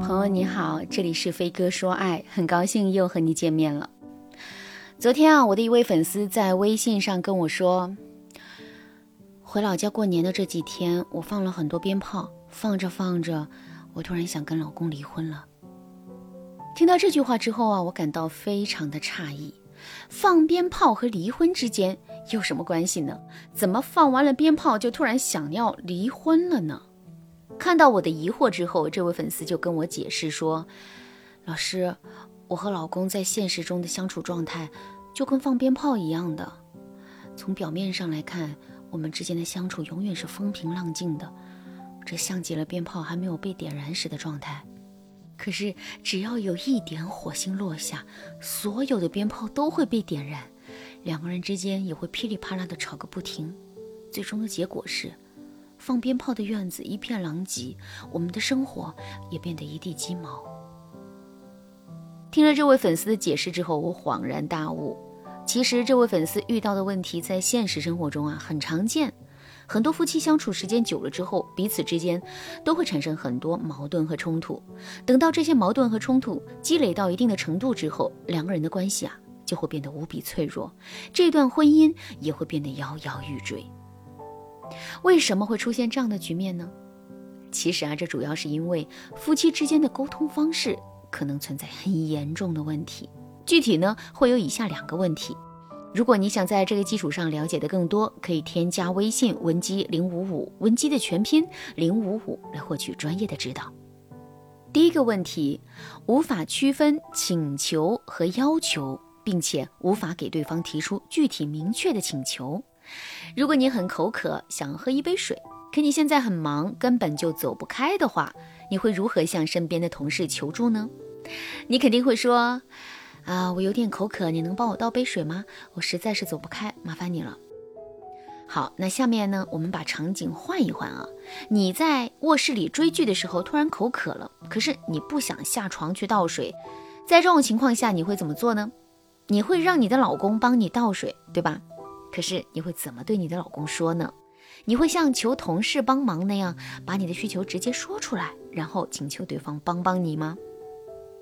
朋友你好，这里是飞哥说爱，很高兴又和你见面了。昨天啊，我的一位粉丝在微信上跟我说，回老家过年的这几天，我放了很多鞭炮，放着放着，我突然想跟老公离婚了。听到这句话之后啊，我感到非常的诧异，放鞭炮和离婚之间有什么关系呢？怎么放完了鞭炮就突然想要离婚了呢？看到我的疑惑之后，这位粉丝就跟我解释说：“老师，我和老公在现实中的相处状态就跟放鞭炮一样的。从表面上来看，我们之间的相处永远是风平浪静的，这像极了鞭炮还没有被点燃时的状态。可是只要有一点火星落下，所有的鞭炮都会被点燃，两个人之间也会噼里啪啦的吵个不停。最终的结果是。”放鞭炮的院子一片狼藉，我们的生活也变得一地鸡毛。听了这位粉丝的解释之后，我恍然大悟。其实这位粉丝遇到的问题在现实生活中啊很常见，很多夫妻相处时间久了之后，彼此之间都会产生很多矛盾和冲突。等到这些矛盾和冲突积累到一定的程度之后，两个人的关系啊就会变得无比脆弱，这段婚姻也会变得摇摇欲坠。为什么会出现这样的局面呢？其实啊，这主要是因为夫妻之间的沟通方式可能存在很严重的问题。具体呢，会有以下两个问题。如果你想在这个基础上了解的更多，可以添加微信文姬零五五，文姬的全拼零五五来获取专业的指导。第一个问题，无法区分请求和要求，并且无法给对方提出具体明确的请求。如果你很口渴，想喝一杯水，可你现在很忙，根本就走不开的话，你会如何向身边的同事求助呢？你肯定会说：“啊，我有点口渴，你能帮我倒杯水吗？我实在是走不开，麻烦你了。”好，那下面呢，我们把场景换一换啊。你在卧室里追剧的时候，突然口渴了，可是你不想下床去倒水，在这种情况下，你会怎么做呢？你会让你的老公帮你倒水，对吧？可是你会怎么对你的老公说呢？你会像求同事帮忙那样把你的需求直接说出来，然后请求对方帮帮你吗？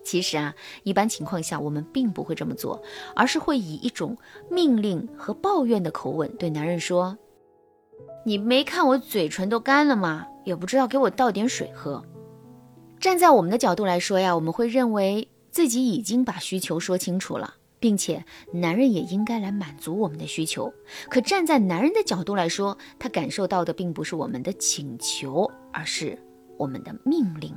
其实啊，一般情况下我们并不会这么做，而是会以一种命令和抱怨的口吻对男人说：“你没看我嘴唇都干了吗？也不知道给我倒点水喝。”站在我们的角度来说呀，我们会认为自己已经把需求说清楚了。并且，男人也应该来满足我们的需求。可站在男人的角度来说，他感受到的并不是我们的请求，而是我们的命令。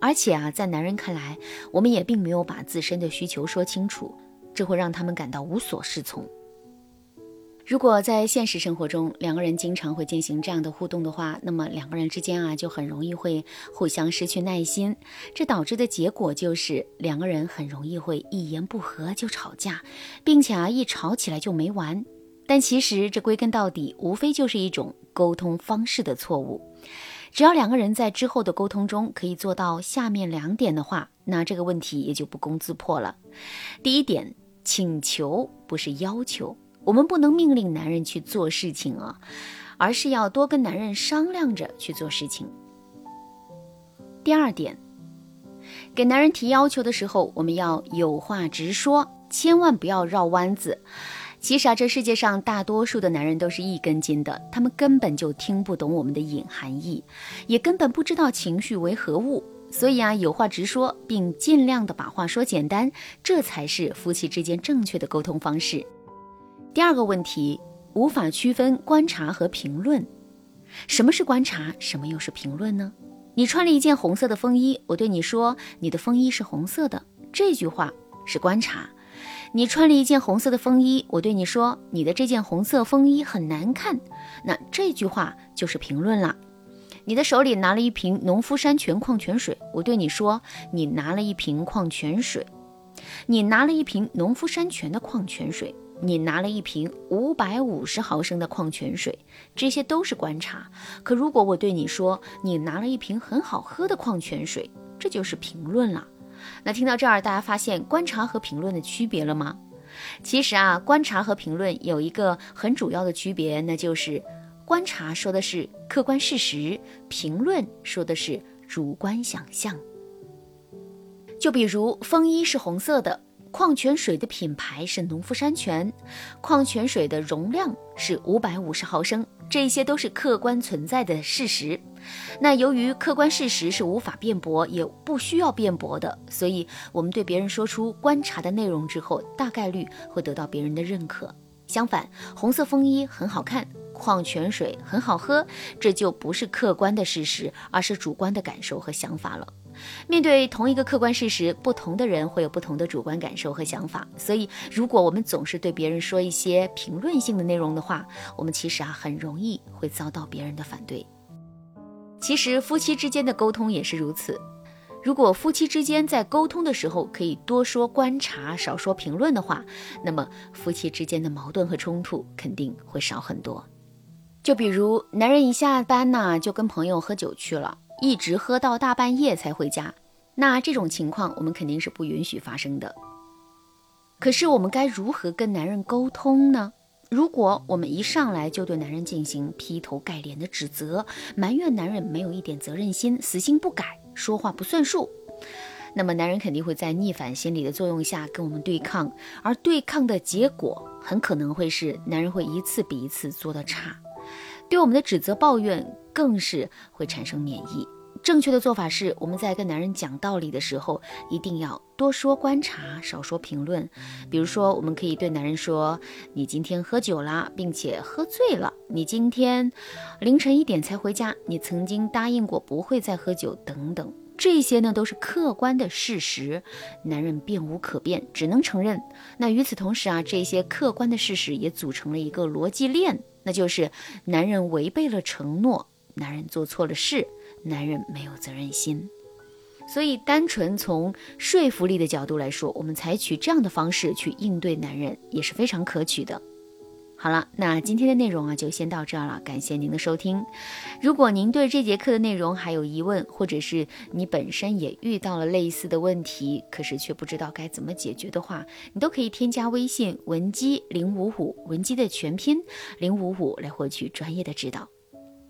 而且啊，在男人看来，我们也并没有把自身的需求说清楚，这会让他们感到无所适从。如果在现实生活中，两个人经常会进行这样的互动的话，那么两个人之间啊，就很容易会互相失去耐心，这导致的结果就是两个人很容易会一言不合就吵架，并且啊，一吵起来就没完。但其实这归根到底，无非就是一种沟通方式的错误。只要两个人在之后的沟通中可以做到下面两点的话，那这个问题也就不攻自破了。第一点，请求不是要求。我们不能命令男人去做事情啊，而是要多跟男人商量着去做事情。第二点，给男人提要求的时候，我们要有话直说，千万不要绕弯子。其实啊，这世界上大多数的男人都是一根筋的，他们根本就听不懂我们的隐含义，也根本不知道情绪为何物。所以啊，有话直说，并尽量的把话说简单，这才是夫妻之间正确的沟通方式。第二个问题，无法区分观察和评论。什么是观察？什么又是评论呢？你穿了一件红色的风衣，我对你说你的风衣是红色的，这句话是观察。你穿了一件红色的风衣，我对你说你的这件红色风衣很难看，那这句话就是评论了。你的手里拿了一瓶农夫山泉矿泉水，我对你说你拿了一瓶矿泉水，你拿了一瓶农夫山泉的矿泉水。你拿了一瓶五百五十毫升的矿泉水，这些都是观察。可如果我对你说，你拿了一瓶很好喝的矿泉水，这就是评论了。那听到这儿，大家发现观察和评论的区别了吗？其实啊，观察和评论有一个很主要的区别，那就是观察说的是客观事实，评论说的是主观想象。就比如风衣是红色的，矿泉水的品牌是农夫山泉，矿泉水的容量是五百五十毫升，这些都是客观存在的事实。那由于客观事实是无法辩驳，也不需要辩驳的，所以我们对别人说出观察的内容之后，大概率会得到别人的认可。相反，红色风衣很好看，矿泉水很好喝，这就不是客观的事实，而是主观的感受和想法了。面对同一个客观事实，不同的人会有不同的主观感受和想法。所以，如果我们总是对别人说一些评论性的内容的话，我们其实啊很容易会遭到别人的反对。其实夫妻之间的沟通也是如此。如果夫妻之间在沟通的时候可以多说观察，少说评论的话，那么夫妻之间的矛盾和冲突肯定会少很多。就比如男人一下班呢，就跟朋友喝酒去了，一直喝到大半夜才回家，那这种情况我们肯定是不允许发生的。可是我们该如何跟男人沟通呢？如果我们一上来就对男人进行劈头盖脸的指责，埋怨男人没有一点责任心，死性不改，说话不算数，那么男人肯定会在逆反心理的作用下跟我们对抗，而对抗的结果很可能会是男人会一次比一次做得差，对我们的指责抱怨更是会产生免疫。正确的做法是，我们在跟男人讲道理的时候，一定要多说观察，少说评论。比如说，我们可以对男人说：“你今天喝酒了，并且喝醉了。你今天凌晨一点才回家。你曾经答应过不会再喝酒，等等。这些呢，都是客观的事实，男人变无可辩，只能承认。那与此同时啊，这些客观的事实也组成了一个逻辑链，那就是男人违背了承诺，男人做错了事。”男人没有责任心，所以单纯从说服力的角度来说，我们采取这样的方式去应对男人也是非常可取的。好了，那今天的内容啊就先到这儿了，感谢您的收听。如果您对这节课的内容还有疑问，或者是你本身也遇到了类似的问题，可是却不知道该怎么解决的话，你都可以添加微信文姬零五五，文姬的全拼零五五来获取专业的指导。